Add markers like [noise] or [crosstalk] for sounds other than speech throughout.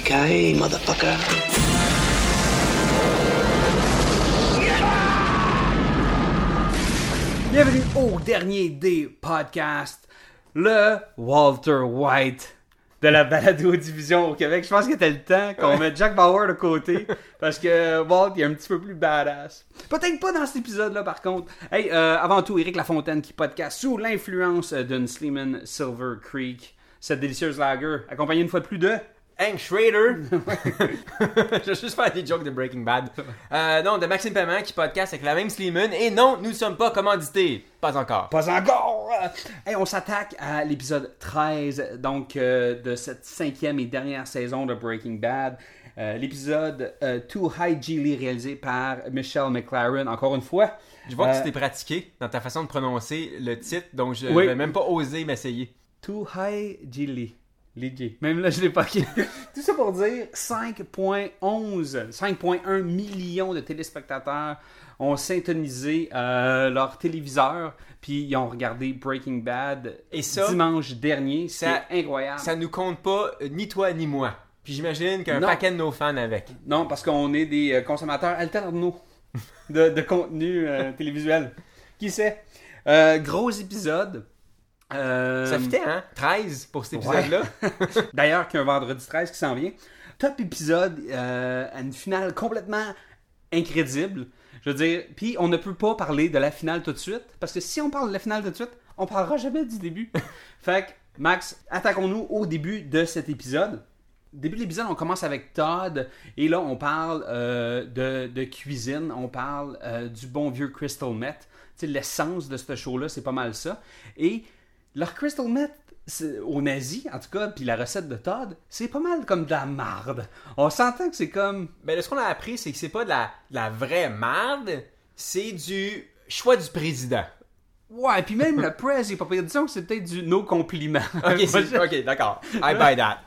Yippee-ki-yay, motherfucker. Bienvenue au dernier des podcasts, le Walter White de la balado-diffusion au Québec. Je pense que c'était le temps qu'on mette Jack Bauer de côté parce que Walt il est un petit peu plus badass. Peut-être pas dans cet épisode-là par contre. Hey, euh, avant tout, Éric Lafontaine qui podcast sous l'influence d'une Sleeman Silver Creek, cette délicieuse lager, accompagnée une fois de plus de... Hank Schrader. [laughs] je vais juste faire des jokes de Breaking Bad. Euh, non, de Maxime Paiement qui podcast avec la même Sleeman. Et non, nous ne sommes pas commandités. Pas encore. Pas encore! Hey, on s'attaque à l'épisode 13, donc euh, de cette cinquième et dernière saison de Breaking Bad. Euh, l'épisode euh, Too High Geely réalisé par Michelle McLaren, encore une fois. Je vois que tu t'es pratiqué dans ta façon de prononcer le titre, donc je Oui. vais même pas oser m'essayer. Too High Geely. Léger. Même là, je l'ai pas. [laughs] Tout ça pour dire 5.11, 5.1 millions de téléspectateurs ont syntonisé euh, leur téléviseur, puis ils ont regardé Breaking Bad Et ça, dimanche dernier. C'est incroyable. Ça nous compte pas euh, ni toi ni moi. Puis j'imagine qu'un paquet de nos fans avec. Non, parce qu'on est des euh, consommateurs alternaux de, de contenu euh, [laughs] télévisuel. Qui sait? Euh, gros épisode. Euh, Ça fitait, hein? 13 pour cet épisode-là. [laughs] D'ailleurs, qu'il y a un vendredi 13 qui s'en vient. Top épisode, euh, à une finale complètement incrédible. Je veux dire, puis on ne peut pas parler de la finale tout de suite, parce que si on parle de la finale tout de suite, on parlera jamais du début. [laughs] fait que, Max, attaquons-nous au début de cet épisode. Début de l'épisode, on commence avec Todd, et là, on parle euh, de, de cuisine, on parle du bon vieux Crystal Meth. Tu sais, l'essence de ce show-là, c'est pas mal ça. Et leur Crystal Meth, aux nazis, en tout cas, puis la recette de Todd, c'est pas mal comme de la marde. On s'entend que c'est comme... Ben, là, ce qu'on a appris, c'est que c'est pas de la, de la vraie merde, c'est du choix du président. Ouais, puis même le press, il est pas pire. Disons que c'est peut-être du no compliment. [laughs] Ok, c'est- [laughs] ok, d'accord. I buy that.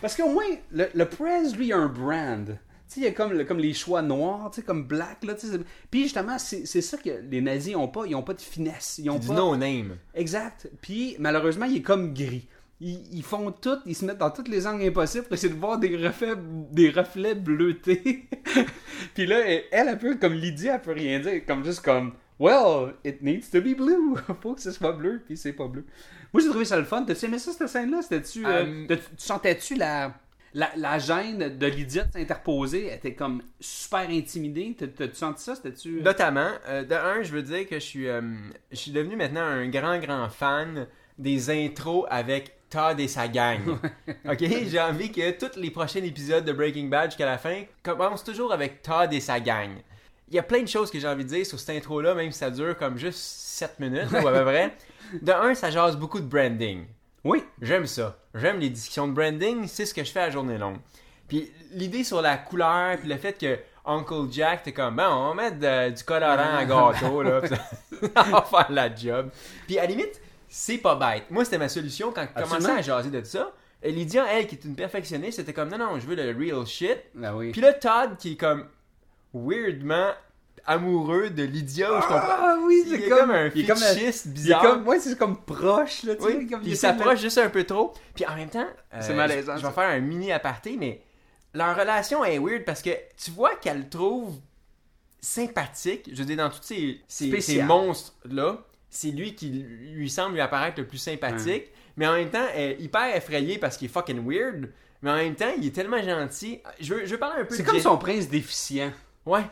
Parce qu'au moins, le, le press, lui, a un brand. Il y a comme, le- comme les choix noirs, tu sais, comme black, là, tu sais. c'est- Puis justement, c'est ça que les nazis ont pas. Ils ont pas de finesse. Ils ont pas... no-name. Exact. Puis malheureusement, il est comme gris. Ils, ils font tout, ils se mettent dans tous les angles impossibles pour essayer de voir des reflets, des reflets bleutés. [laughs] Puis là, elle, elle, un peu comme Lydia, elle peut rien dire. Comme juste comme, well, it needs to be blue. [laughs] Faut que ce soit bleu, puis c'est pas bleu. Moi, j'ai trouvé ça le fun. T'as-tu aimé ça, cette scène-là? C'était-tu. euh, t'as- tu sentais-tu la, la, la gêne de Lydia de s'interposer? Était comme super intimidée. T'as- T'as-tu senti ça? C'était-tu. euh, Notamment, euh, de un, je veux dire que je suis, euh, je suis devenu maintenant un grand, grand fan des intros avec Todd et sa gang. [laughs] ok, j'ai envie que tous les prochains épisodes de Breaking Bad jusqu'à la fin commencent toujours avec Todd et sa gang. Il y a plein de choses que j'ai envie de dire sur cette intro-là, même si ça dure comme juste 7 minutes, ou à peu [laughs] près. De un, ça jase beaucoup de branding. Oui. J'aime ça. J'aime les discussions de branding, c'est ce que je fais à journée longue. Puis l'idée sur la couleur, puis le fait que Uncle Jack, t'es comme, ben, on va mettre de- du colorant à gâteau, là, puis ça [laughs] va faire la job. Puis à la limite, c'est pas bête. Moi, c'était ma solution quand je commençais à jaser de ça. Et Lydia, elle, qui est une perfectionniste, c'était comme, non, non, je veux le real shit. Ah oui. Puis là, Todd, qui est comme weirdement amoureux de Lydia, ou je comprends. Ah oui, c'est est comme, comme un il est comme la- fétichiste il est bizarre. comme, ouais, c'est comme proche, là, tu sais, comme il s'approche juste un peu trop. Puis en même temps, euh, C'est malaisant, Je, vais faire un mini aparté, mais leur relation est weird parce que tu vois qu'elle le trouve sympathique. Je veux dire, dans tous ces, ces, monstres-là, c'est lui qui lui semble lui apparaître le plus sympathique. Mais en même temps, elle est hyper effrayé parce qu'il est fucking weird. Mais en même temps, il est tellement gentil. Je veux, je veux parler un peu C'est comme son prince déficient. Ouais.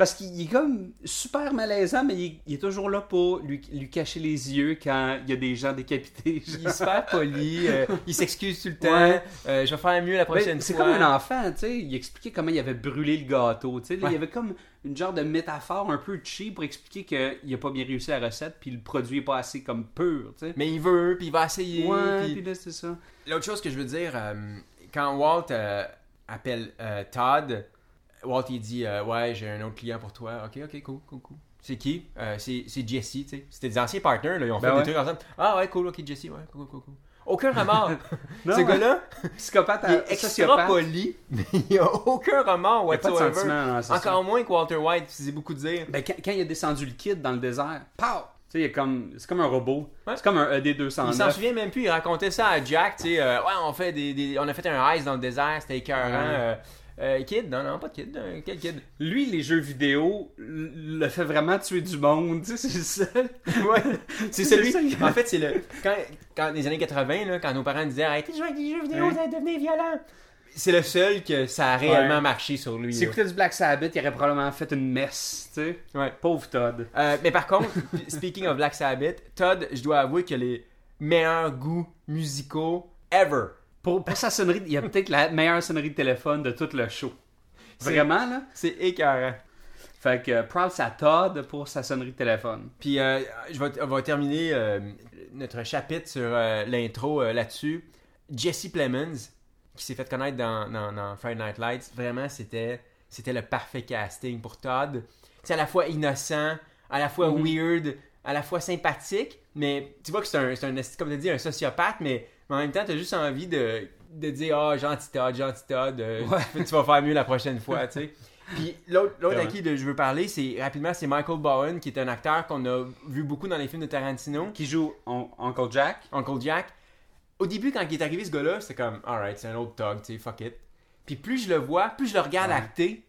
Parce qu'il est comme super malaisant, mais il est, il est toujours là pour lui, lui cacher les yeux quand il y a des gens décapités. Il est [laughs] super poli, euh, il s'excuse tout le temps. Ouais. euh, je vais faire mieux la Ben, prochaine c'est fois. comme un enfant, tu sais. Il expliquait comment il avait brûlé le gâteau. tu sais. Ouais. Il y avait comme une genre de métaphore un peu cheap pour expliquer qu'il a pas bien réussi la recette, puis le produit est pas assez comme pur. tu sais. Mais il veut, puis il va essayer. ouais, puis- puis là, c'est ça. L'autre chose que je veux dire, euh, quand Walt euh, appelle euh, Todd, Walt il dit euh, Ouais, j'ai un autre client pour toi. Ok, ok, cool, cool, cool. C'est qui? Euh, C'est c'est Jesse, tu sais. C'était des anciens partners, là, ils ont Ben fait ouais. des trucs ensemble. Ah ouais, cool, ok, Jesse, ouais, cool, cool, cool. Aucun remords. [laughs] Non, Ce gars-là, Psychopathe il est extra sociopathe. poli, mais il a aucun remords a pas de whatsoever. c'est Encore moins que Walter White, c'est beaucoup dire. Ben, quand, quand il a descendu le kid dans le désert, pow! Tu sais, il est comme, c'est comme un robot. Ouais. C'est comme un Il s'en ED209. souvient même plus, il racontait ça à Jack, tu sais, euh, ouais, on fait des, des- on a fait un ice dans le désert, c'était écœurant. Ouais. euh, euh, kid, non, non, pas de kid, euh, quel kid? Lui, les jeux vidéo, le fait vraiment tuer du monde. Tu sais, [laughs] c'est ça. Ouais, c'est celui. En fait, c'est le. Quand, quand les années 80, là, quand nos parents disaient arrêtez de jouer avec des jeux vidéo, vous allez devenir violent. C'est le seul que ça a réellement Ouais. marché sur lui. S'il écoutait du Black Sabbath, il aurait probablement fait une messe. Tu sais. Ouais. Pauvre Todd. Euh, mais par contre, [laughs] speaking of Black Sabbath, Todd, je dois avouer a les meilleurs goûts musicaux ever. Pour, pour sa sonnerie, il y a peut-être la meilleure sonnerie de téléphone de tout le show. Vraiment, là? C'est écœurant. Fait que, euh, proud à Todd pour sa sonnerie de téléphone. Puis euh, je vais, on va terminer euh, notre chapitre sur euh, l'intro là-dessus. Jesse Plemons, qui s'est fait connaître dans, dans, dans Friday Night Lights, vraiment c'était c'était le parfait casting pour Todd. C'est à la fois innocent, à la fois Mhm. weird, à la fois sympathique, mais tu vois que c'est un, c'est un, comme tu dis, un sociopathe, mais, mais en même temps, tu as juste envie de, de dire Ah, gentil Todd, gentil Todd, euh, Ouais. tu, tu vas faire mieux la prochaine fois, tu sais. [laughs] Puis l'autre l'autre à qui de- je veux parler, c'est rapidement, c'est Michael Bowen, qui est un acteur qu'on a vu beaucoup dans les films de Tarantino, Qui joue On- Uncle Jack. Uncle Jack. Au début, quand il est arrivé ce gars-là, c'était comme Alright, c'est un autre Tog, tu sais, fuck it. Puis plus je le vois, plus je le regarde Ouais. acter,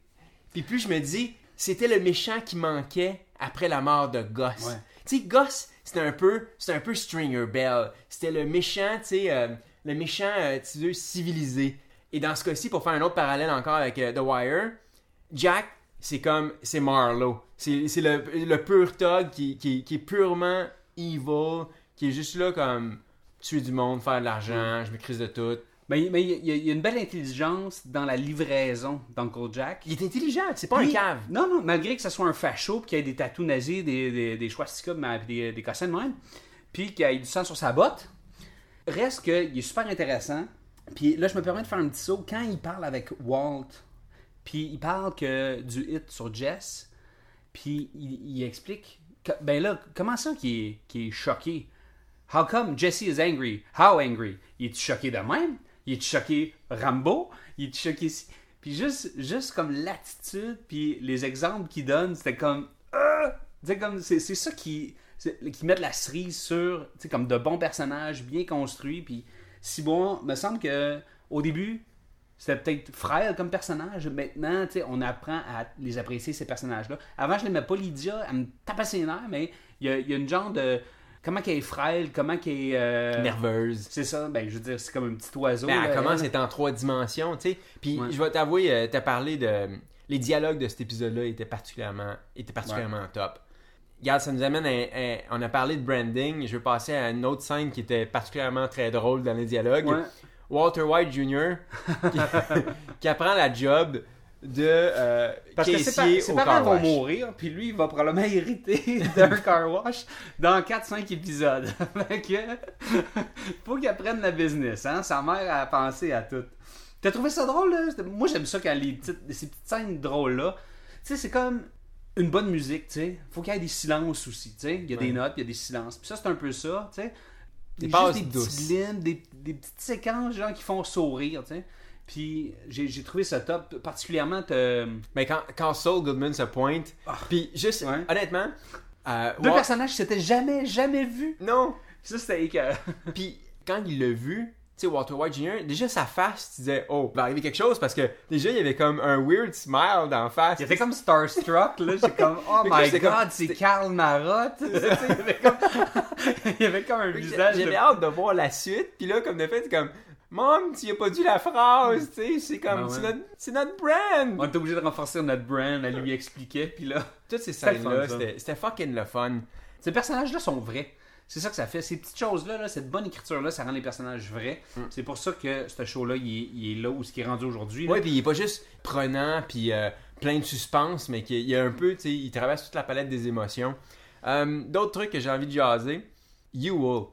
puis plus je me dis, c'était le méchant qui manquait après la mort de Goss. Ouais. Tu sais, Goss, c'était un peu, c'était un peu Stringer Bell. C'était le méchant, tu sais, euh, le méchant, euh, tu civilisé. Et dans ce cas-ci, pour faire un autre parallèle encore avec euh, The Wire, Jack, c'est comme, c'est Marlowe. C'est c'est le, le pur thug qui, qui, qui est purement evil, qui est juste là comme tuer du monde, faire de l'argent, je me crise de tout. Mais, mais il y, a- il y a une belle intelligence dans la livraison d'Uncle Jack. Il est intelligent, c'est pas Lui- un cave. Non, non, malgré que ce soit un facho, puis qu'il ait des tatous nazis, des, des, des swastikas, des, des cossins de même, puis qu'il ait du sang sur sa botte, reste qu'il est super intéressant. Puis là, je me permets de faire un petit saut. Quand il parle avec Walt, puis il parle que du hit sur Jess, puis il, il explique, que- ben là, comment ça qu'il est, est choqué? How come Jesse is angry? How angry? Il est choqué de même? Il est choqué Rambo? Il est choqué... Puis juste, juste comme l'attitude, puis les exemples qu'il donne, c'était comme... Euh! C'est ça qui, qui met de la cerise sur, comme de bons personnages bien construits, puis si bon, me semble que au début, c'était peut-être frêle comme personnage. Maintenant, on apprend à les apprécier, ces personnages-là. Avant, je l'aimais pas, Lydia. Elle me tapait ses nerfs, mais il y a une genre de... Comment qu'elle est frêle, comment qu'elle est... euh, Nerveuse. C'est ça, ben je veux dire, c'est comme un petit oiseau. Ben, elle commence elle. en trois dimensions, tu sais. Puis Ouais. je vais t'avouer, euh, t'as parlé de. Les dialogues de cet épisode-là étaient particulièrement, étaient particulièrement top. Regarde, ça nous amène à, à- On a parlé de branding. Je vais passer à une autre scène qui était particulièrement très drôle dans les dialogues. Ouais. Walter White Jr. [laughs] qui, qui apprend la job de euh, Parce que ses, pa- parents vont mourir, puis lui, il va probablement [laughs] hériter d'un car wash dans 4-5 épisodes. [laughs] fait que, faut qu'il apprenne la business, hein. Sa mère a pensé à tout. T'as trouvé ça drôle, là? Moi, j'aime ça quand les petites, ces petites scènes drôles-là. Tu sais, c'est comme une bonne musique, tu sais. Faut qu'il y ait des silences aussi, tu sais. Il y a des notes, il y a des silences. Puis ça, c'est un peu ça, tu sais. Des des lignes, des, des petites séquences, genre, qui font sourire, tu sais. Puis j'ai j'ai trouvé ça top, particulièrement... te- Mais quand, quand Saul Goodman se pointe, puis juste, Ouais. honnêtement, euh, Deux Wal- personnages qui s'étaient jamais, jamais vus. Non! Ça, c'était écœurant. [laughs] Puis quand il l'a vu, tu sais, Walter White Jr., déjà sa face, tu disais, oh, il va arriver quelque chose parce que déjà il y avait comme un weird smile dans la face. Il était comme starstruck, là. J'étais comme, [laughs] oh my god, c'est Karl Marotte. [laughs] Il, y avait comme... il y avait comme un visage. J'avais de- hâte de voir la suite, puis là, comme de fait, c'est comme, Mom, tu as pas dit la phrase, tu sais, c'est comme, Ben ouais. c'est notre, c'est notre brand! On était obligé de renforcer notre brand, elle lui expliquait, puis là. [laughs] Toutes ces scènes-là, c'était c'était fucking le fun. Ces personnages-là sont vrais. C'est ça que ça fait. Ces petites choses-là, là, cette bonne écriture-là, ça rend les personnages vrais. C'est pour ça que ce show-là, il est, il est là où ce qui est rendu aujourd'hui. là. Ouais, puis il est pas juste prenant, puis euh, plein de suspense, mais qu'il y a un peu, tu sais, il traverse toute la palette des émotions. Euh, D'autres trucs que j'ai envie de jaser. You Will.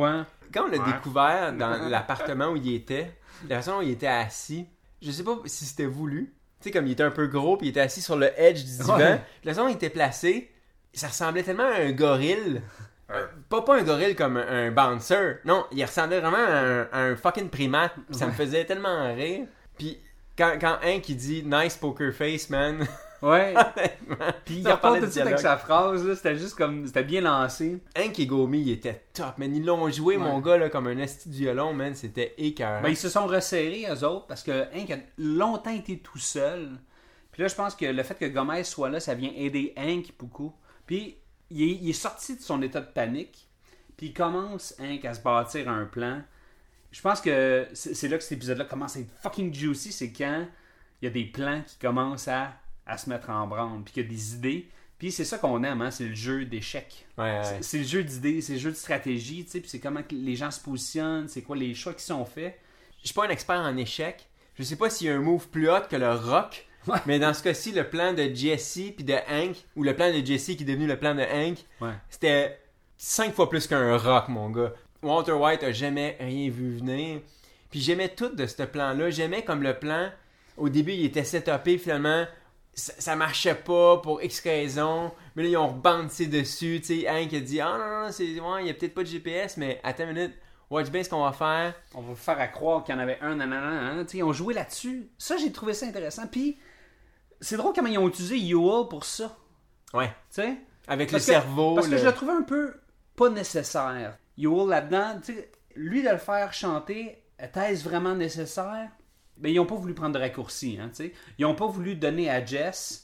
Ouais. Quand on l'a Ouais. découvert dans [laughs] l'appartement où il était, la façon dont il était assis, je sais pas si c'était voulu. Tu sais, comme il était un peu gros, puis il était assis sur le edge du divan. Ouais. La façon dont il était placé, ça ressemblait tellement à un gorille. Pas, pas un gorille comme un, un bouncer. Non, il ressemblait vraiment à un, à un fucking primate. Ça me faisait tellement rire. Puis quand, quand Hank il dit Nice poker face, man. Ouais. [laughs] Puis il ça repart parlait tout de suite avec sa phrase, là. C'était juste comme. C'était bien lancé. Hank et Gomi, il était top, man. Ils l'ont joué, Ouais. mon gars, là, comme un esti de violon, man. C'était écœurant. Ben, ils se sont resserrés, eux autres, parce que Hank a longtemps été tout seul. Puis là, je pense que le fait que Gomez soit là, ça vient aider Hank beaucoup. Puis il est, il est sorti de son état de panique. Puis il commence, Hank, à se bâtir un plan. Je pense que c'est c'est là que cet épisode-là commence à être fucking juicy. C'est quand il y a des plans qui commencent à, à se mettre en branle. Puis qu'il y a des idées. Puis c'est ça qu'on aime, hein, c'est le jeu d'échecs. Ouais, ouais. C'est- le jeu d'idées, c'est le jeu de stratégie, tu sais, puis c'est comment les gens se positionnent, c'est quoi les choix qui sont faits. Je suis pas un expert en échecs. Je sais pas s'il y a un move plus hot que le rock. [laughs] Ouais. Mais dans ce cas-ci, le plan de Jesse puis de Hank, ou le plan de Jesse qui est devenu le plan de Hank, c'était cinq fois plus qu'un rock, mon gars. Walter White a jamais rien vu venir. Puis j'aimais tout de ce plan-là. J'aimais comme le plan, au début, il était setupé, finalement, ça, ça marchait pas pour X raisons. Mais là, ils ont rebandé dessus. Tu sais, Hank a dit, ah non, non, c'est, ouais, il y a peut-être pas de GPS, mais attends une minute, watch bien ce qu'on va faire. On va vous faire à croire qu'il y en avait un, nanana. Tu sais, ils ont joué là-dessus. Ça, j'ai trouvé ça intéressant. Puis, c'est drôle comment ils ont utilisé Yoa pour ça. Ouais. Tu sais? Avec Parce le que- cerveau. Parce que le- je le trouvais un peu pas nécessaire. Yoa là-dedans, tu sais, lui de le faire chanter, était-ce vraiment nécessaire? Ben, ils ont pas voulu prendre de raccourci, hein, tu sais. Ils ont pas voulu donner à Jess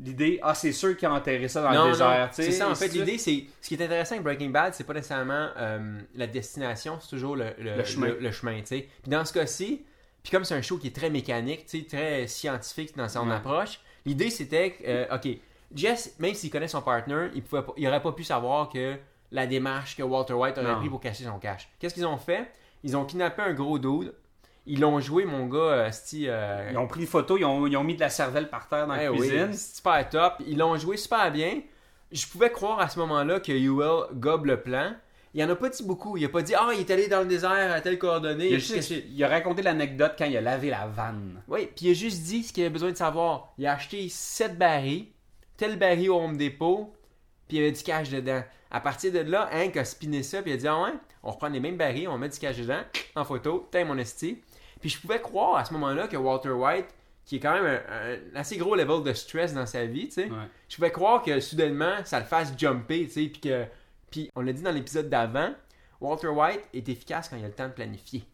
l'idée, ah, c'est sûr qu'ils ont enterré ça dans non, le désert, c'est ça. En fait, l'idée, c'est ce qui est intéressant avec Breaking Bad, c'est pas nécessairement euh, la destination, c'est toujours le, le, Le chemin. le- le chemin, tu sais. Puis dans ce cas-ci, puis comme c'est un show qui est très mécanique, très scientifique dans son Ouais. approche, l'idée c'était, que, euh, ok, Jess, même s'il connaît son partner, il pas- il aurait pas pu savoir que la démarche que Walter White aurait Non. pris pour cacher son cash. Qu'est-ce qu'ils ont fait? Ils ont kidnappé un gros dude. Ils l'ont joué, mon gars, euh, sti, euh, Ils ont pris une photo, ils ont, ils ont mis de la cervelle par terre dans la eh oui, cuisine. super top. Ils l'ont joué super bien. Je pouvais croire à ce moment-là que Ewell gobe le plan. Il en a pas dit beaucoup. Il a pas dit Ah, il est allé dans le désert à telle coordonnée. Il a, Qu'est-ce juste- que- il a raconté l'anecdote quand il a lavé la vanne. Oui, puis il a juste dit ce qu'il avait besoin de savoir. Il a acheté 7 barils, tel baril au Home Depot, puis il y avait du cash dedans. À partir de là, Hank a spiné ça, puis il a dit Ah ouais, on reprend les mêmes barils, on met du cash dedans, en photo, t'as mon esti. Puis je pouvais croire à ce moment-là que Walter White, qui est quand même un, un assez gros level de stress dans sa vie, tu sais, Ouais. je pouvais croire que soudainement, ça le fasse jumper, tu sais, puis que. Puis on l'a dit dans l'épisode d'avant, Walter White est efficace quand il a le temps de planifier.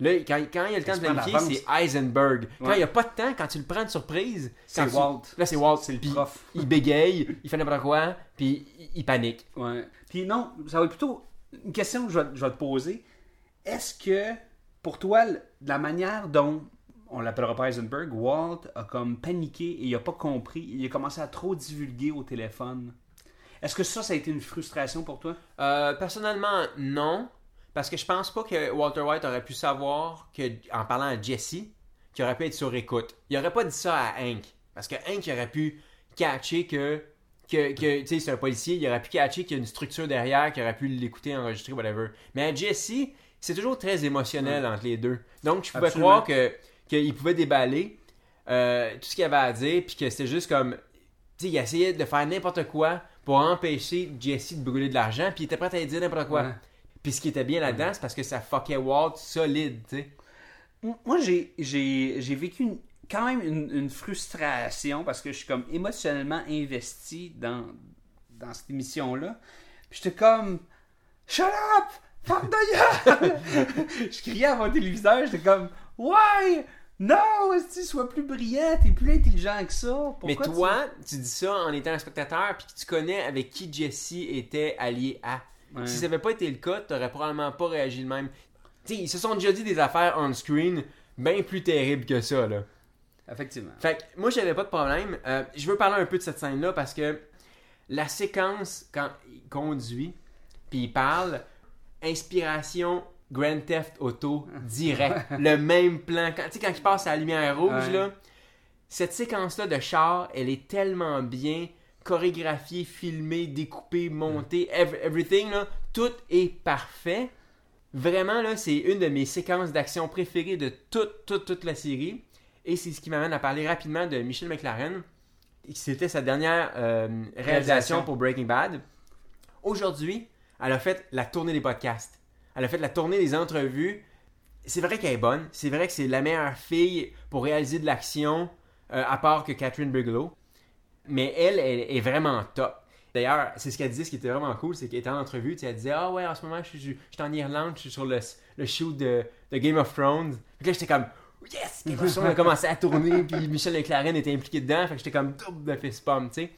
Là, quand, quand il a le temps de planifier, c'est Heisenberg. Quand Ouais. il n'y a pas de temps, quand tu le prends de surprise, C'est tu- Walt. Là, c'est Walt. C'est le prof. Il bégaye, il fait n'importe quoi, puis il, il panique. Ouais. Puis non, ça va être plutôt une question que je vais, je vais te poser. Est-ce que, pour toi, la manière dont, on l'appellera pas Heisenberg, Walt a comme paniqué et il a pas compris, il a commencé à trop divulguer au téléphone. Est-ce que ça, ça a été une frustration pour toi? Euh, personnellement, non. Parce que je pense pas que Walter White aurait pu savoir que, en parlant à Jesse, qu'il aurait pu être sur écoute. Il aurait pas dit ça à Hank. Parce que Hank aurait pu catcher que, que, que tu sais, c'est un policier, il aurait pu catcher qu'il y a une structure derrière, qu'il aurait pu l'écouter, enregistrer, whatever. Mais à Jesse, c'est toujours très émotionnel entre les deux. Donc, je pouvais Absolument. croire que qu'il pouvait déballer euh, tout ce qu'il avait à dire, puis que c'était juste comme. Tu sais, il essayait de faire n'importe quoi pour empêcher Jesse de brûler de l'argent, puis il était prêt à dire n'importe quoi. Ouais. Puis ce qui était bien là-dedans, c'est parce que ça fuckait Walt solide, tu sais. Moi, j'ai, vécu une- quand même une, une frustration parce que je suis comme émotionnellement investi dans, dans cette émission-là. Puis j'étais comme Shut up! Ferme ta gueule! [laughs] Je criais à mon téléviseur, j'étais comme Ouais! Non! Esti, sois plus brillant, t'es plus intelligent que ça. Mais Pourquoi tu- toi, tu... dis ça en étant un spectateur, puis que tu connais avec qui Jesse était allié à. Ouais. Si ça n'avait pas été le cas, t'aurais probablement pas réagi de même. Tu sais, ils se sont déjà dit des affaires on-screen bien plus terribles que ça, là. Effectivement. Fait que moi, j'avais pas de problème. Euh, je veux parler un peu de cette scène-là parce que la séquence, quand il conduit, puis il parle, inspiration Grand Theft Auto [laughs] direct. le même plan. Quand, tu sais, quand il passe à la lumière rouge, Ouais. là, cette séquence-là de char, elle est tellement bien chorégraphiée, filmée, découpée, montée, ev- everything, là. tout est parfait. Vraiment, là, c'est une de mes séquences d'action préférées de toute, toute, toute la série. Et c'est ce qui m'amène à parler rapidement de Michelle McLaren. C'était sa dernière euh, réalisation Réalisation. pour Breaking Bad. Aujourd'hui, elle a fait la tournée des podcasts. Elle a fait la tournée des entrevues. C'est vrai qu'elle est bonne. C'est vrai que c'est la meilleure fille pour réaliser de l'action, euh, à part que Catherine Bigelow. Mais elle, elle est vraiment top. D'ailleurs, c'est ce qu'elle disait, ce qui était vraiment cool, c'est qu'elle était en entrevue, elle disait Ah ouais, en ce moment, je suis, en Irlande, je suis sur le, le shoot de, Game of Thrones. Fait que là, j'étais comme Yes! Game of Thrones a commencé à tourner, [laughs] puis Michel McLaren était impliqué dedans, fait j'étais comme double de fist pump, tu sais.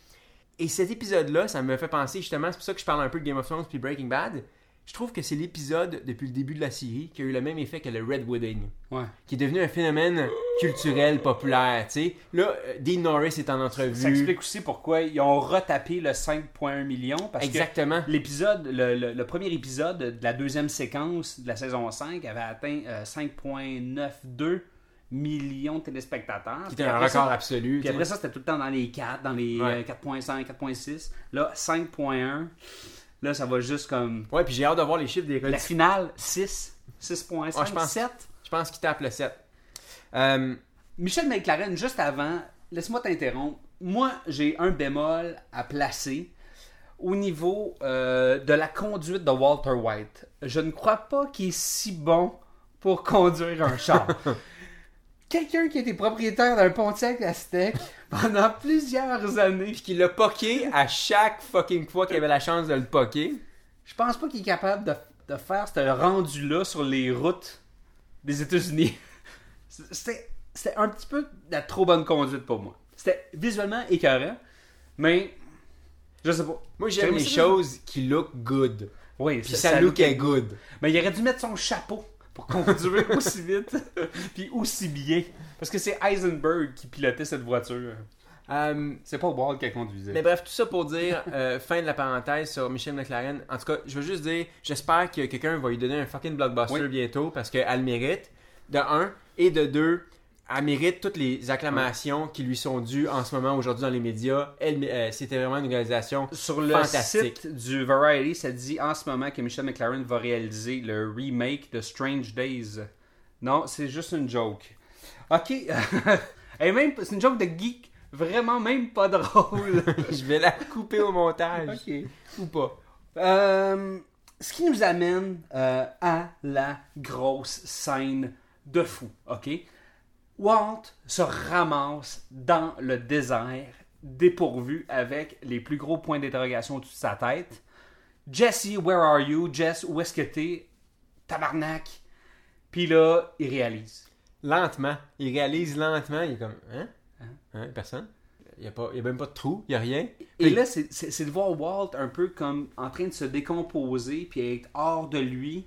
Et cet épisode-là, ça me fait penser justement, c'est pour ça que je parle un peu de Game of Thrones puis Breaking Bad. Je trouve que c'est l'épisode depuis le début de la série qui a eu le même effet que le Red Wedding Ouais. qui est devenu un phénomène culturel populaire, tu sais. Là, euh, Dean Norris est en entrevue. Ça explique aussi pourquoi ils ont retapé le 5.1 million. Parce Exactement. que l'épisode, le, le- le premier épisode de la deuxième séquence de la saison 5 avait atteint euh, 5.92 millions de téléspectateurs. Qui était un ça- record absolu. Puis après ça, c'était tout le temps dans les 4, dans les Ouais. euh, 4.5, 4.6. Là, 5.1. Là, ça va juste comme... Ouais, puis j'ai hâte de voir les chiffres des La finale, 6, 6.5, Ah, je pense- 7. Je pense qu'il tape le 7. Euh, Michel McLaren, juste avant, laisse-moi t'interrompre. Moi, j'ai un bémol à placer au niveau euh, de la conduite de Walter White. Je ne crois pas qu'il est si bon pour conduire un char. [laughs] Quelqu'un qui était propriétaire d'un Pontiac Aztec [laughs] pendant plusieurs années, puis qu'il l'a poké à chaque fucking fois qu'il avait la chance de le poker. je pense pas qu'il est capable de, de faire ce rendu-là sur les routes des États-Unis. [laughs] C'était un petit peu de la trop bonne conduite pour moi. C'était visuellement écœurant, mais je sais pas. Moi, j'aime les choses qui look good. Oui, Puis ça, look est good. Mais il aurait dû mettre son chapeau pour conduire [laughs] aussi vite puis aussi bien. Parce que c'est Heisenberg qui pilotait cette voiture. Euh, C'est pas Walt qui conduisait. Mais bref, tout ça pour dire, euh, fin de la parenthèse sur Michelle McLaren. En tout cas, je veux juste dire, j'espère que quelqu'un va lui donner un fucking blockbuster Oui. bientôt parce qu'elle le mérite, de un, et de deux, elle mérite toutes les acclamations qui lui sont dues en ce moment aujourd'hui dans les médias. Elle, euh, c'était vraiment une réalisation Sur le fantastique. site du Variety, ça dit en ce moment que Michelle McLaren va réaliser le remake de Strange Days. Non, c'est juste une joke. Ok. [laughs] Et même, c'est une joke de geek. Vraiment même pas drôle. [laughs] je vais la couper au montage. ok. Ou pas. Euh, ce qui nous amène euh, à la grosse scène de fou, ok? Walt se ramasse dans le désert, dépourvu, avec les plus gros points d'interrogation au-dessus de sa tête. Jesse, where are you? Jess, où est-ce que t'es? Tabarnak! Puis là, il réalise. Lentement. Il réalise lentement. Il est comme, hein? Hein? Personne? Il n'y a, a même pas de trou. Il n'y a rien. Et là, c'est de voir Walt un peu comme en train de se décomposer puis être hors de lui.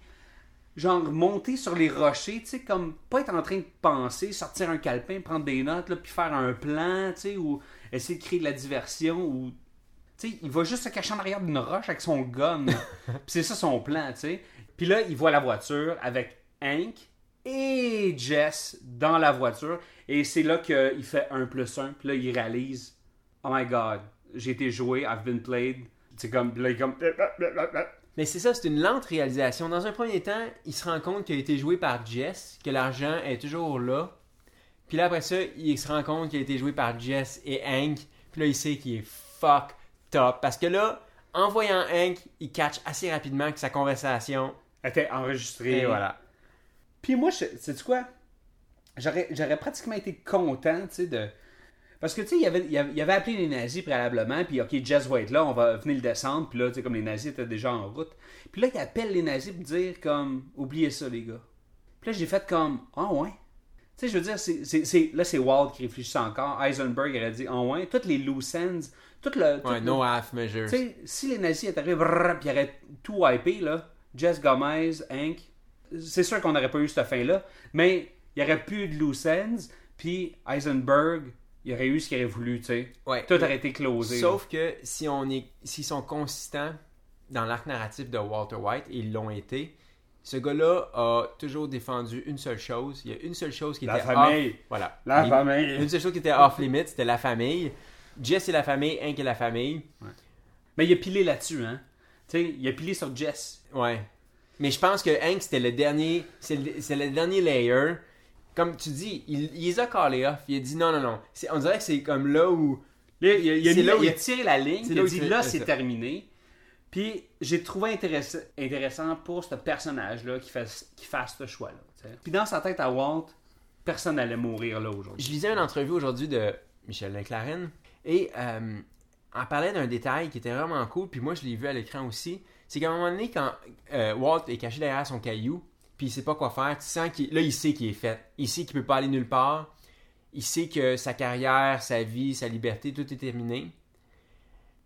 Genre monter sur les rochers, tu sais, comme pas être en train de penser, sortir un calepin, prendre des notes, là, puis faire un plan, tu sais, ou essayer de créer de la diversion, ou. Tu sais, il va juste se cacher en arrière d'une roche avec son gun. [laughs] puis c'est ça son plan, tu sais. Puis là, il voit la voiture avec Hank et Jess dans la voiture. Et c'est là qu'il fait un plus un. Puis là, il réalise Oh my god, j'ai été joué, I've been played. C'est comme. Là, il est comme. Mais c'est ça, c'est une lente réalisation. Dans un premier temps, il se rend compte qu'il a été joué par Jess, que l'argent est toujours là. Puis là, après ça, il se rend compte qu'il a été joué par Jess et Hank. Puis là, il sait qu'il est fuck top. Parce que là, en voyant Hank, il catch assez rapidement que sa conversation. était enregistré. Et voilà. Puis moi, sais-tu quoi? J'aurais, j'aurais pratiquement été content, tu sais, de... Parce que, tu sais, il avait, il avait, il avait appelé les nazis préalablement, puis OK, Jess va être là, on va venir le descendre, puis là, tu sais, comme les nazis étaient déjà en route. Puis là, il appelle les nazis pour dire, comme, oubliez ça, les gars. Puis là, j'ai fait comme, ah ouais. Tu sais, je veux dire, là, c'est Wald qui réfléchit encore. Eisenberg aurait dit, ah ouais, toutes les loose ends, tout le... tout Ouais, le- no half measures. tu sais, si les nazis étaient arrivés, puis ils auraient tout wipé, là, Jess Gomez, Hank, c'est sûr qu'on n'aurait pas eu cette fin-là, mais il n'y aurait plus de loose ends, puis Eisenberg, il aurait eu ce qu'il aurait voulu, tu sais. Ouais. Tout aurait été closé. Sauf que si on est, s'ils sont consistants dans l'arc narratif de Walter White, et ils l'ont été, ce gars-là a toujours défendu une seule chose. Il y a une seule chose qui La était famille. off. Voilà. La Il- famille. Une seule chose qui était off limit, c'était la famille. Jess et la famille, Hank et la famille. Mais il a pilé là-dessus, hein. Tu sais, il a pilé sur Jess. Ouais. Mais je pense que Hank, c'était le dernier. C'est le, c'est le dernier layer. Comme tu dis, il, il les a callés off. Il a dit non, non, non. On dirait que c'est comme là où. Là, il, a, il a C'est mis- là où il a il- tiré la ligne, il a dit là, c'est terminé. Puis j'ai trouvé intéress- intéressant pour ce personnage-là qui fasse, qui fasse ce choix-là. Puis dans sa tête à Walt, personne n'allait mourir là aujourd'hui. Je lisais une entrevue aujourd'hui de Michel McLaren et euh, on parlait d'un détail qui était vraiment cool, puis moi je l'ai vu à l'écran aussi. C'est qu'à un moment donné, quand euh, Walt est caché derrière son caillou, puis il sait pas quoi faire, tu sens qu'il là il sait qu'il est fait. Il sait qu'il peut pas aller nulle part. Il sait que sa carrière, sa vie, sa liberté, tout est terminé.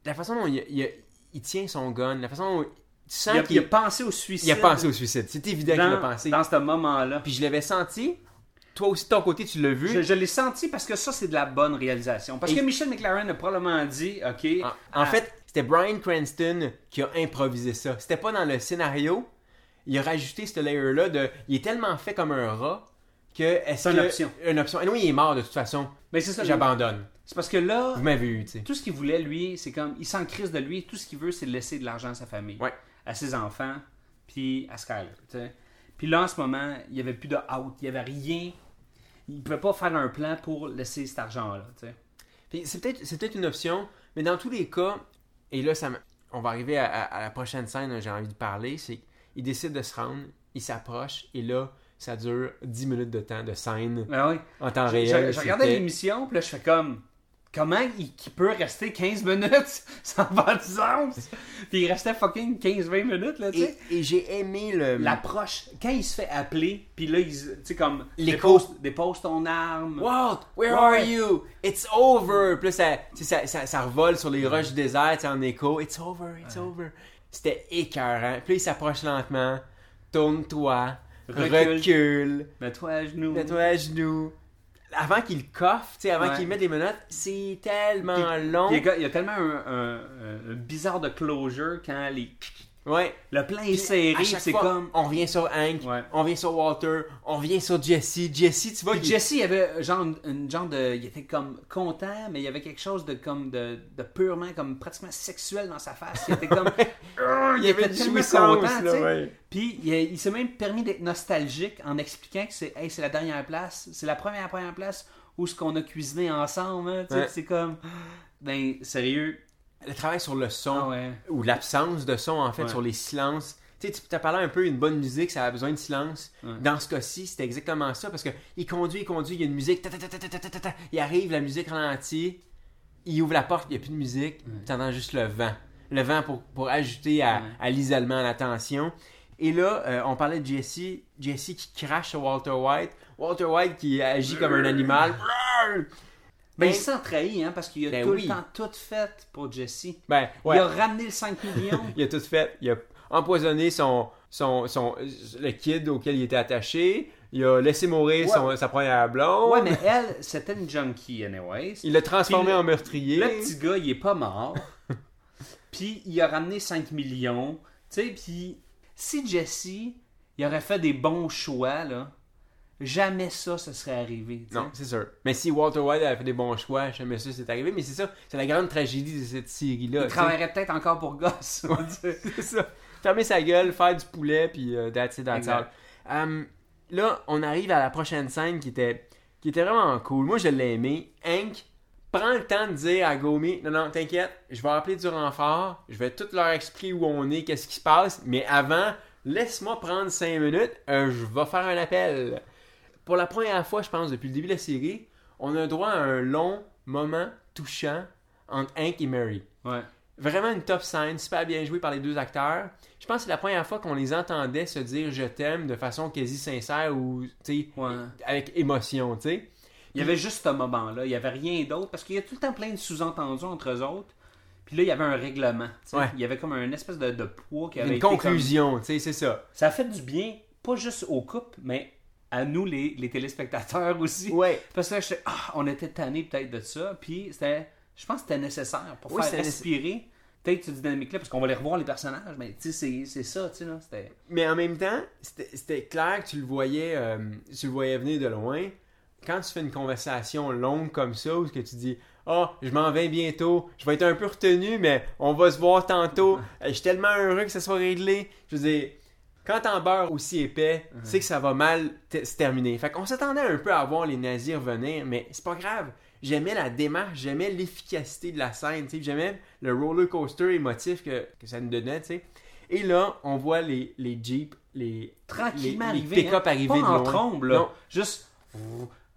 La façon dont il, il- il tient son gun, la façon dont tu sens Il a, qu'il il a pensé au suicide. il a pensé au suicide. C'est évident qu'il a pensé. dans ce moment-là. Puis je l'avais senti. Toi aussi de ton côté, tu l'as vu. Je, je l'ai senti parce que ça, c'est de la bonne réalisation. Parce Et- que Michel McLaren a probablement dit, OK. En, en ah, fait, c'était Brian Cranston qui a improvisé ça. C'était pas dans le scénario. Il a rajouté ce layer-là de. Il est tellement fait comme un rat que. C'est une que- option. Une option. Et oui, il est mort de toute façon. mais c'est ça. J'abandonne. C'est parce que là, Vous m'avez eu, tu sais. tout ce qu'il voulait, lui, c'est comme. Il s'en crise de lui. Tout ce qu'il veut, c'est laisser de l'argent à sa famille, Ouais. à ses enfants, puis à Skyler. tu sais. Puis là, en ce moment, il n'y avait plus de out. Il n'y avait rien. Il ne pouvait pas faire un plan pour laisser cet argent-là. tu sais. C'est peut-être c'est peut-être une option, mais dans tous les cas, et là, ça on va arriver à, à- à la prochaine scène, j'ai envie de parler, c'est qu'il décide de se rendre, il s'approche, et là, ça dure 10 minutes de temps de scène Ben oui. en temps réel. je- regardais l'émission, puis là, je fais comme. Comment il, peut rester 15 minutes [laughs] sans faire du sens? Puis il restait fucking 15-20 minutes, là, tu sais. Et, et j'ai aimé le. L'approche, quand il se fait appeler, puis là, il, tu sais, comme, L'écho. dépose, dépose ton arme. Walt, where are you? It's over. Puis là, ça, ça, ça, ça revole sur les roches du désert, en écho. It's over, it's over. C'était écœurant. Puis là, il s'approche lentement. Tourne-toi. Recule. Recule. Mets-toi à genoux. Mets-toi à genoux. Avant qu'il coffre, tu sais, avant Ouais. qu'il mette des menottes, c'est tellement Puis- long. Il y, a, il y a tellement un, un- un- un bizarre de closure quand les... Ouais. le plan est serré, c'est comme... On revient sur Hank, Ouais. on revient sur Walter, on revient sur Jesse. Jesse, tu vois, il- Jesse, il avait genre une, genre de... Il était comme content, mais il y avait quelque chose de comme de, de purement, comme pratiquement sexuel dans sa face. Il était comme... Euh, [laughs] il, il avait était tellement content, là, ouais. Puis il, il s'est même permis d'être nostalgique en expliquant que c'est hey, c'est la dernière place, c'est la première première place où ce qu'on a cuisiné ensemble. hein, tu sais. Ouais. C'est comme... Ben, sérieux le travail sur le son ah ou l'absence de son en fait sur les silences tu sais, tu as parlé un peu une bonne musique, ça a besoin de silence. Dans ce cas-ci, c'était exactement ça parce que il conduit, il conduit, il y a une musique, il arrive, la musique ralentit, il ouvre la porte, il n'y a plus de musique, ouais. tu juste le vent. Le vent pour, pour ajouter à, à l'isolement, à la tension. Et là, euh, on parlait de Jesse, Jesse qui crache sur Walter White, Walter White qui agit comme un animal. [laughs] Ben, il se sent trahi, hein, parce qu'il a Ben tout oui. le temps tout fait pour Jesse. Ben, ouais. Il a ramené le 5 millions. [laughs] Il a tout fait. Il a empoisonné son, son, son, le kid auquel il était attaché. Il a laissé mourir Ouais. son- sa première blonde. ouais, mais elle, c'était une junkie, anyways. Il l'a transformé le- en meurtrier. Le petit gars, il est pas mort. [laughs] puis il a ramené 5 millions. Tu sais, puis si Jesse, il aurait fait des bons choix, là, jamais ça, ça serait arrivé. Non, c'est sûr. Mais si Walter White avait fait des bons choix, jamais ça c'est arrivé. Mais c'est ça, c'est la grande tragédie de cette série-là. Il travaillerait peut-être encore pour Goss. on va dire. [laughs] c'est ça. Fermer sa gueule, faire du poulet, puis euh, that's it, that's Exact. all. Um, là, on arrive à la prochaine scène qui était, qui était vraiment cool. Moi, je l'ai aimé. Hank prend le temps de dire à Gomi, non, non, t'inquiète, je vais appeler du renfort, je vais tout leur expliquer où on est, qu'est-ce qui se passe, mais avant, laisse-moi prendre 5 minutes, euh, je vais faire un appel. Pour la première fois, je pense, depuis le début de la série, on a droit à un long moment touchant entre Hank et Mary. Ouais. Vraiment une top scène, super bien jouée par les deux acteurs. Je pense que c'est la première fois qu'on les entendait se dire je t'aime de façon quasi sincère ou tu sais, Ouais. avec émotion, tu sais. Il y avait juste ce moment-là. Il n'y avait rien d'autre. Parce qu'il y a tout le temps plein de sous-entendus entre eux autres. Puis là, il y avait un règlement. Ouais. Il y avait comme un espèce de, de poids qui avait Une été comme- conclusion, tu sais, c'est ça. Ça a fait du bien, pas juste au couple, mais à nous, les, les téléspectateurs [laughs] aussi. Ouais. Parce que là, j'étais, ah, on était tannés peut-être de ça. Puis c'était, je pense que c'était nécessaire pour Oui, faire respirer peut-être cette dynamique-là. Parce qu'on va les revoir, les personnages. Mais tu sais, c'est- ça, tu sais. Mais en même temps, c'était clair que tu le voyais euh, tu le voyais venir de loin. Quand tu fais une conversation longue comme ça, où que tu dis Oh, je m'en vais bientôt. Je vais être un peu retenu, mais on va se voir tantôt. Je suis tellement heureux que ça soit réglé. Je veux dire, quand t'en beurre aussi épais, c'est que ça va mal se terminer. Fait qu'on s'attendait un peu à voir les nazis revenir, mais c'est pas grave. J'aimais la démarche, j'aimais l'efficacité de la scène, j'aimais le roller coaster émotif que, que ça nous donnait, tu sais. Et là, on voit les, les Jeeps, les, Tranquillement les, les pick-up hein. arriver Pas de en loin. trombe, là. Non. Juste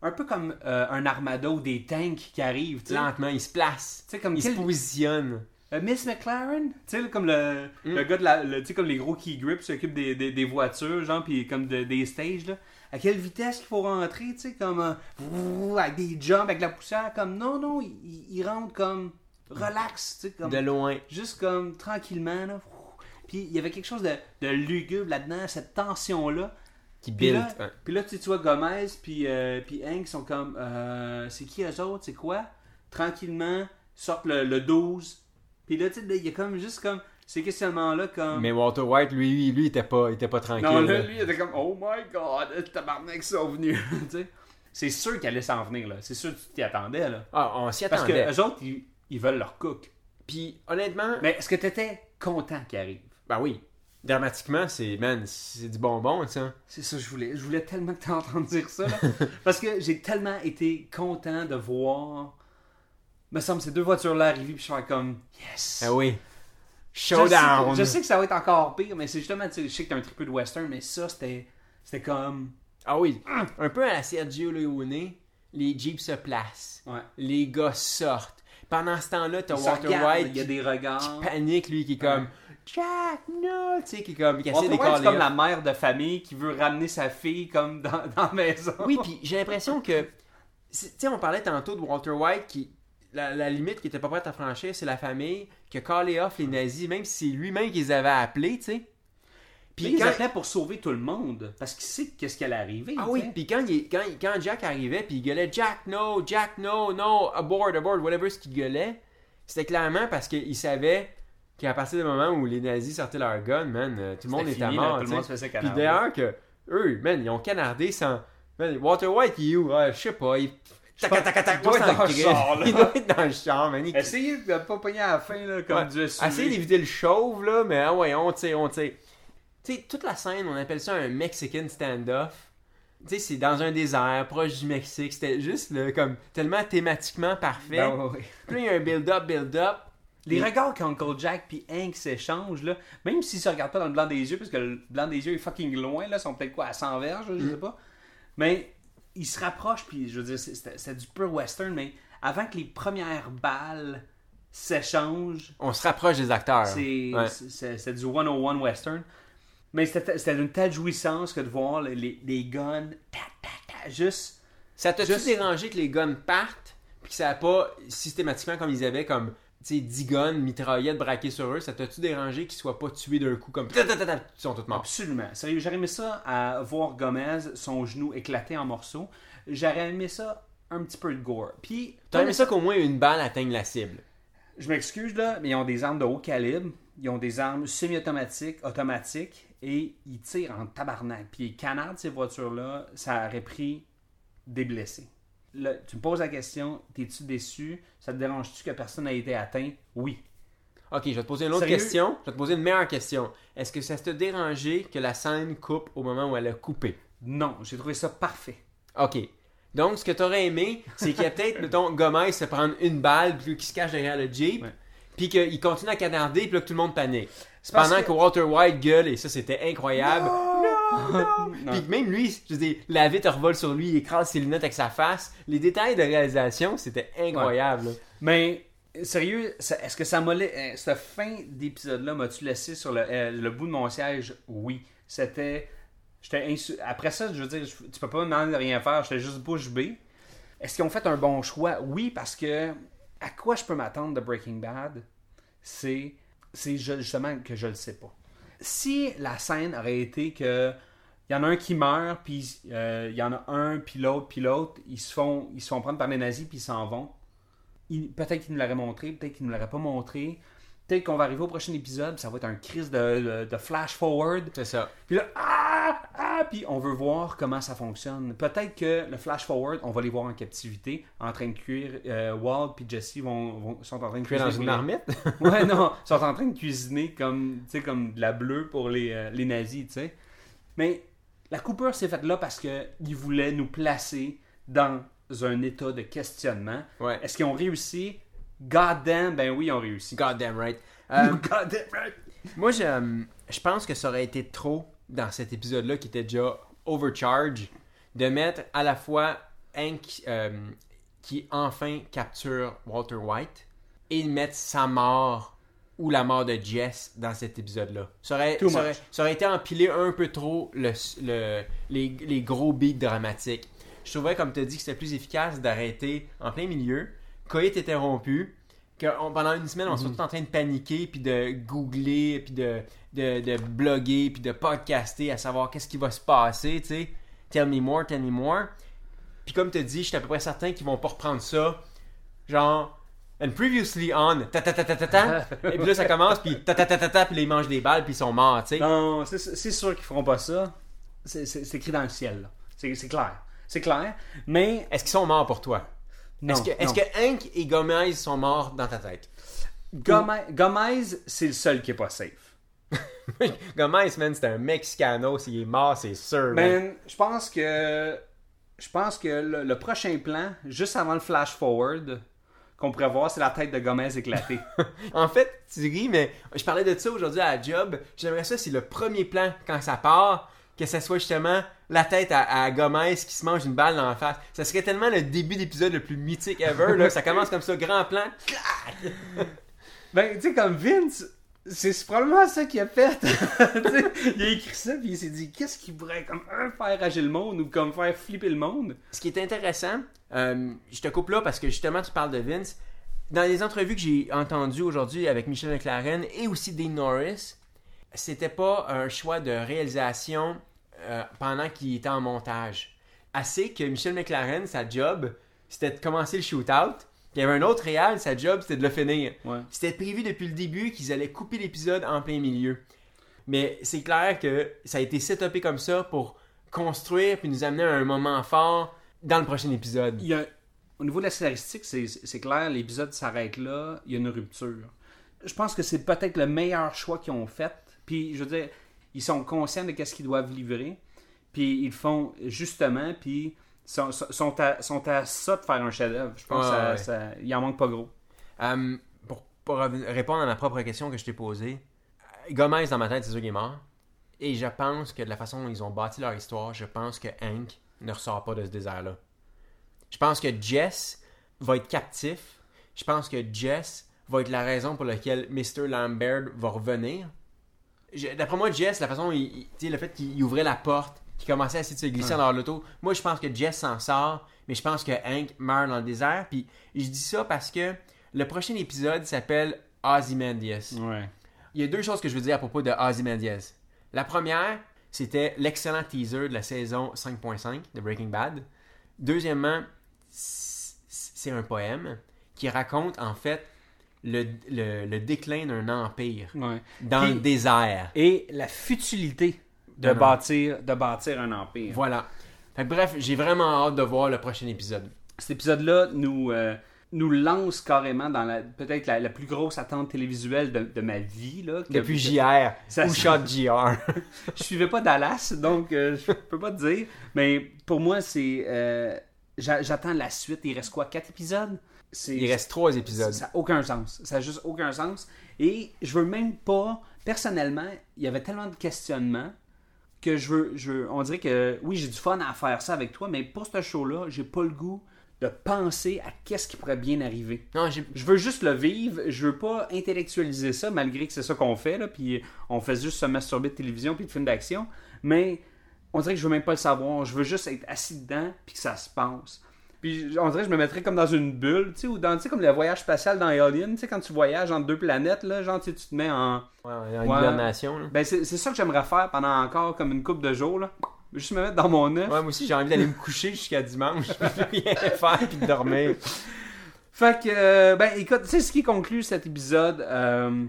un peu comme euh, un armada ou des tanks qui arrivent. Lentement, ils se placent. Comme Ils se positionnent. Euh, Miss McLaren, tu sais, comme le, Mm. le gars de la. Tu sais, comme les gros key grips qui s'occupent des, des, des voitures, genre, puis comme de- des stages, là. À quelle vitesse qu'il faut rentrer, tu sais, comme. euh, avec des jumps, avec la poussière, comme. Non, non, il, il- rentre comme. Relax, tu sais, comme. De loin. Juste comme tranquillement, là. Puis il y avait quelque chose de, de lugubre là-dedans, cette tension-là. Qui Puis build. là, Ouais. puis là, tu sais, tu vois Gomez puis, euh, puis Hank sont comme euh, c'est qui eux autres, c'est quoi? Tranquillement, sortent le, le 12. Puis là, tu sais, il y a comme juste comme ces questionnements-là comme. Mais Walter White, lui, lui, lui, il était pas, il était pas tranquille. non, là, lui, il était comme oh my god, tabarnak, ils sont venus. [laughs] tu sais. C'est sûr qu'elle allait s'en venir, là. C'est sûr que tu t'y attendais, là. Ah, on s'y Parce que attendait. eux autres, ils, ils veulent leur cook. Puis, honnêtement, Mais est-ce que t'étais content qu'il arrive ben oui. Dramatiquement, c'est, man, c'est du bonbon, ça. C'est ça, je voulais. Je voulais tellement que tu entendes dire ça. là. [laughs] Parce que j'ai tellement été content de voir. Me semble ces deux voitures-là arriver, puis je suis comme Yes! Ah oui. je, sais, Showdown. je sais que ça va être encore pire, mais c'est justement, tu sais, je sais que t'as un triple de western, mais ça, c'était. C'était comme. Ah oui. Un peu à la Sergio Leone, les Jeeps se placent. Ouais. Les gars sortent. Pendant ce temps-là, t'as Walter White il y a qui des regards. panique, lui, qui est comme Jack, no! Tu sais, qui est comme, qui Walter White, c'est comme la mère de famille qui veut ramener sa fille comme dans, [laughs] dans la maison. Oui, puis j'ai l'impression que. Tu sais, on parlait tantôt de Walter White qui. La, la limite qui était pas prête à franchir, c'est la famille qui a callé off les nazis, même si c'est lui-même qu'ils avaient appelé, tu sais. Puis il quand. appelait pour sauver tout le monde, parce qu'il sait qu'est-ce qui allait arriver. Ah oui, puis quand, il- quand, Jack arrivait, puis il gueulait Jack, no, Jack, no, no, aboard, aboard, whatever ce qu'il gueulait, c'était clairement parce qu'il savait qu'à partir du moment où les nazis sortaient leur gun, man, euh, tout le monde était mort. Puis d'ailleurs que eux, man, ils ont canardé sans. Man, Walter White, il est où? Ah, je sais pas. Il. Tac, tac, tac, tac, Il doit on être s'en dans le char, là. [laughs] Il doit être dans le char, man. Il- Essayez de pas pogner à la fin, là, comme Ouais. du SUV. Essayez d'éviter le chauve, là, mais ah ouais, on tire, on tire. Tu sais, toute la scène, on appelle ça un Mexican standoff. Tu sais, c'est dans un désert, proche du Mexique. C'était juste, là, comme, tellement thématiquement parfait. Ben, ouais. Puis là, il y a un build-up, build-up. Les regards qu'Uncle Jack puis Hank s'échangent, là, même s'ils se regardent pas dans le blanc des yeux, parce que le blanc des yeux est fucking loin, là, ils sont peut-être quoi, à 100 verges, je sais pas. Mais ils se rapprochent, puis je veux dire, c'est- du pur western, mais avant que les premières balles s'échangent, On se rapproche des acteurs. c'est Ouais. du 101 western. Mais c'était d'une telle jouissance que de voir les, les, guns, ta, ta, ta, juste. Ça t'a-tu Juste- dérangé que les guns partent, puis que ça n'a pas systématiquement comme ils avaient comme sais 10 guns, mitraillettes braquées sur eux, ça t'a-tu dérangé qu'ils soient pas tués d'un coup comme ils sont tous morts. Absolument. Sérieux, j'aurais aimé ça à voir Gomez, son genou éclaté en morceaux. J'aurais aimé ça un petit peu de gore. Puis, T'aurais aimé ça qu'au moins une balle atteigne la cible. je m'excuse là, mais ils ont des armes de haut calibre, ils ont des armes semi-automatiques, automatiques, et ils tirent en tabarnak. Puis ils canardent ces voitures-là, ça aurait pris des blessés. Tu me poses la question, t'es-tu déçu? Ça te dérange-tu que personne n'a été atteint? Oui. Ok, je vais te poser une autre Sérieux? question. Je vais te poser une meilleure question. Est-ce que ça te dérangé que la scène coupe au moment où elle a coupé? Non, j'ai trouvé ça parfait. Ok. Donc, ce que t'aurais aimé, c'est qu'il y a [laughs] peut-être, mettons, Gomez se prendre une balle, puis qu'il se cache derrière le Jeep, Ouais. puis qu'il continue à canarder, puis là, que tout le monde panique. Pendant que- que... Walter White gueule, et ça, c'était incroyable. [laughs] Non. Même lui, je veux la vitre revole sur lui, il écrase ses lunettes avec sa face. Les détails de réalisation, c'était incroyable. là. Mais sérieux, est-ce que ça m'a euh, cette fin d'épisode-là m'as-tu laissé sur le, euh, le bout de mon siège? Oui, c'était insu- après ça, je veux dire, tu peux pas me demander de rien faire, j'étais juste bouche bée. Est-ce qu'ils ont fait un bon choix? Oui, parce que à quoi je peux m'attendre de Breaking Bad? C'est c'est ju- justement que je le sais pas. Si la scène aurait été que il y en a un qui meurt, puis euh, il y en a un, puis l'autre, puis l'autre, ils se font ils se font prendre par les nazis, puis ils s'en vont peut-être qu'il nous l'aurait montré, peut-être qu'il ne l'aurait pas montré. Peut-être qu'on va arriver au prochain épisode, ça va être un crise de, de- de flash forward. C'est ça. Puis là, ah, ah, ah, puis on veut voir comment ça fonctionne. Peut-être que le flash forward, on va les voir en captivité, en train de cuire. Euh, Walt puis Jesse vont, vont- sont en train de es dans cuisiner. une marmite? [laughs] Ouais, non, ils sont en train de cuisiner comme, comme de la bleue pour les, euh, les nazis, tu sais. Mais la coupure s'est faite là parce qu'ils voulaient nous placer dans un état de questionnement. Ouais. Est-ce qu'ils ont réussi? God damn, ben oui, ils ont réussi. God damn right. [laughs] Euh, God damn right. moi, je, euh, je pense que ça aurait été trop dans cet épisode-là qui était déjà overcharge de mettre à la fois Hank euh, qui enfin capture Walter White et de mettre sa mort ou la mort de Jess dans cet épisode-là. Ça aurait, ça, much. aurait, ça aurait été empilé un peu trop le, le- les, les gros beats dramatiques. Je trouvais, comme tu as dit, que c'était plus efficace d'arrêter en plein milieu, coït était rompu, que on- pendant une semaine, on soit tout en train de paniquer, puis de googler, puis de, de, de bloguer, puis de podcaster à savoir qu'est-ce qui va se passer, tu sais. Tell me more, tell me more. Puis comme tu dis, je suis à peu près certain qu'ils vont pas reprendre ça. Genre, and previously on, ta ta ta ta ta ta. [laughs] Et puis là, ça commence, puis ta ta ta ta ta, puis là, ils mangent des balles, puis ils sont morts, tu sais. Non, c'est sûr qu'ils feront pas ça. C'est écrit dans le ciel, là. C'est c'est clair. C'est clair. Mais Est-ce qu'ils sont morts pour toi? Est-ce que, Hank et Gomez sont morts dans ta tête? Gomez, Gomez, c'est le seul qui est pas safe. [laughs] Gomez, man, c'est un Mexicano. S'il est mort, c'est sûr. man. Man, je pense que je pense que le, le prochain plan, juste avant le flash forward, qu'on pourrait voir, c'est la tête de Gomez éclatée. [laughs] En fait, tu ris, mais je parlais de ça aujourd'hui à la job. J'aimerais ça si le premier plan, quand ça part, que ça soit justement la tête à, à Gomez qui se mange une balle dans la face. Ça serait tellement le début d'épisode le plus mythique ever. Là. Ça commence comme ça, grand plan. clac! [laughs] ben, tu sais, comme Vince, c'est probablement ça qu'il a fait. [laughs] Il a écrit ça, puis il s'est dit, qu'est-ce qui pourrait comme un, faire agir le monde ou comme faire flipper le monde? Ce qui est intéressant, euh, je te coupe là parce que justement tu parles de Vince. Dans les entrevues que j'ai entendues aujourd'hui avec Michel McLaren et aussi Dean Norris, c'était pas un choix de réalisation euh, pendant qu'il était en montage. Assez que Michel McLaren, sa job, c'était de commencer le shootout. Il y avait un autre réal, sa job, c'était de le finir. Ouais. C'était prévu depuis le début qu'ils allaient couper l'épisode en plein milieu. Mais c'est clair que ça a été setupé comme ça pour construire puis nous amener à un moment fort dans le prochain épisode. Il y a, au niveau de la scénaristique, c'est c'est clair, l'épisode s'arrête là, il y a une rupture. Je pense que c'est peut-être le meilleur choix qu'ils ont fait. Puis, je veux dire, ils sont conscients de qu'est-ce qu'ils doivent livrer. Puis, ils font justement, puis sont, sont, à, sont à ça de faire un chef-d'œuvre. Je pense Ouais, que ça, ouais. ça- il en manque pas gros. Euh, pour, répondre à ma propre question que je t'ai posée, Gomez dans ma tête, c'est sûr qu'il est mort. Et je pense que de la façon dont ils ont bâti leur histoire, je pense que Hank ne ressort pas de ce désert-là. Je pense que Jess va être captif. Je pense que Jess va être la raison pour laquelle Mr. Lambert va revenir. D'après moi, Jess, la façon, il- il- le fait qu'il ouvrait la porte, qu'il commençait à essayer de se glisser dans l'auto, moi je pense que Jess s'en sort, mais je pense que Hank meurt dans le désert. Puis je dis ça parce que le prochain épisode s'appelle Ozymandias. Ouais. Il y a deux choses que je veux dire à propos de Ozymandias. La première, c'était l'excellent teaser de la saison 5.5 de Breaking Bad. Deuxièmement, c'est un poème qui raconte en fait le, le- le déclin d'un empire Ouais. dans le désert. Et la futilité de, bâtir, de bâtir un empire. Voilà. Fait que bref, j'ai vraiment hâte de voir le prochain épisode. Cet épisode-là nous, euh, nous lance carrément dans la peut-être la, la plus grosse attente télévisuelle de, de ma vie. Là, que- Depuis JR Ça- ou Shot JR. [laughs] je suivais pas Dallas, donc euh, je peux pas te dire. Mais pour moi, c'est. euh, j'a- J'attends la suite. Il reste quoi, quatre épisodes? Il reste trois épisodes. Ça n'a aucun sens. Ça n'a juste aucun sens. Et je veux même pas. Personnellement, il y avait tellement de questionnements que je veux. Je veux- on dirait que oui, j'ai du fun à faire ça avec toi, mais pour ce show-là, j'ai pas le goût de penser à qu'est-ce qui pourrait bien arriver. Non, Je veux juste le vivre, je veux pas intellectualiser ça, malgré que c'est ça qu'on fait, là, puis on fait juste se masturber de télévision puis de films d'action, mais on dirait que je veux même pas le savoir, je veux juste être assis dedans puis que ça se passe. Puis on dirait que je me mettrais comme dans une bulle, tu sais, ou dans, tu sais, comme le voyage spatial dans Alien, tu sais, quand tu voyages entre deux planètes, là, genre, tu sais, tu te mets en... Ouais, en Ouais. hibernation. là. Ben, c'est ça que j'aimerais faire pendant encore comme une couple de jours, là. Juste me mettre dans mon œuf. Ouais, moi aussi, j'ai envie d'aller me coucher jusqu'à dimanche. puis rien faire puis de dormir. [laughs] Fait que, euh, ben écoute, c'est ce qui conclut cet épisode euh,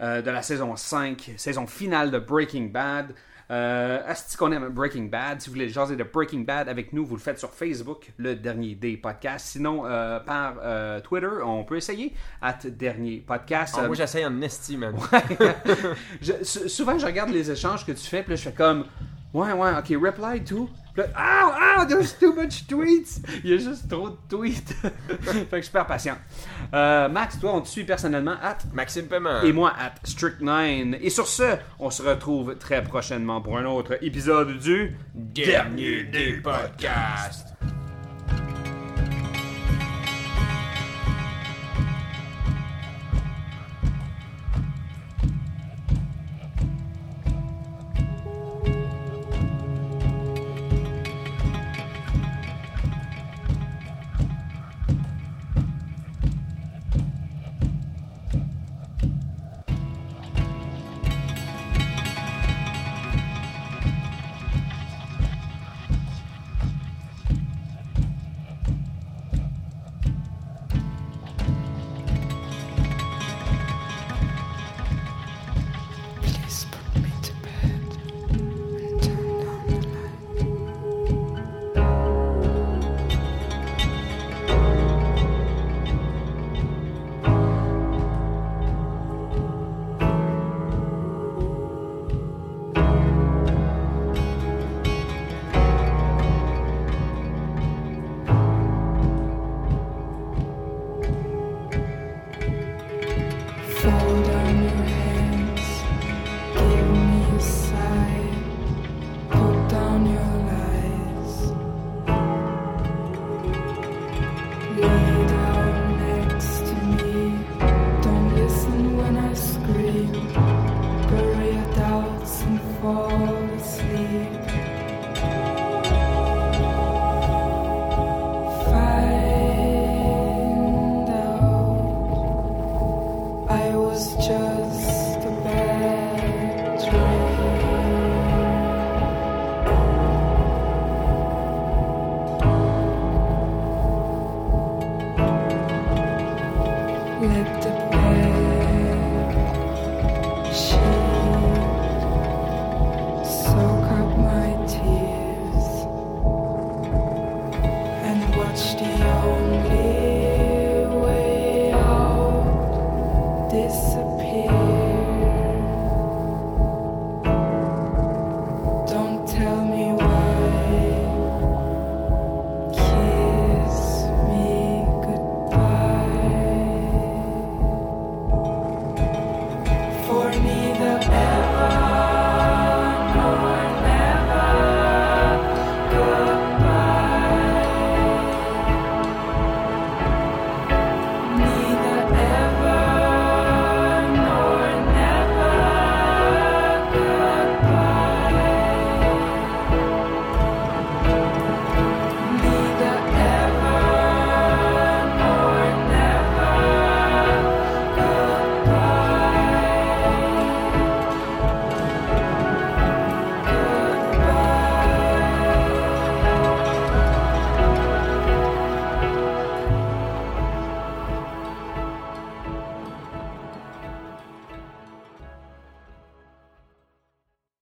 euh, de la saison 5, saison finale de Breaking Bad. Euh, Asti qu'on aime Breaking Bad. Si vous voulez jaser de Breaking Bad avec nous, vous le faites sur Facebook, le dernier des podcasts. Sinon, euh, par euh, Twitter, on peut essayer. At dernier podcast. Ah, Euh, moi, j'essaye en esti, [laughs] je- sou- souvent, je regarde les échanges que tu fais, puis là, je fais comme, ouais, ouais, ok, reply to. Ah, ah, there's too much tweets. Il y a juste trop de tweets. [laughs] fait que je suis super patient. Euh, Max, toi, on te suit personnellement at Maxime Paiement. et moi at Strict9. Et sur ce, on se retrouve très prochainement pour un autre épisode du Dernier des podcasts.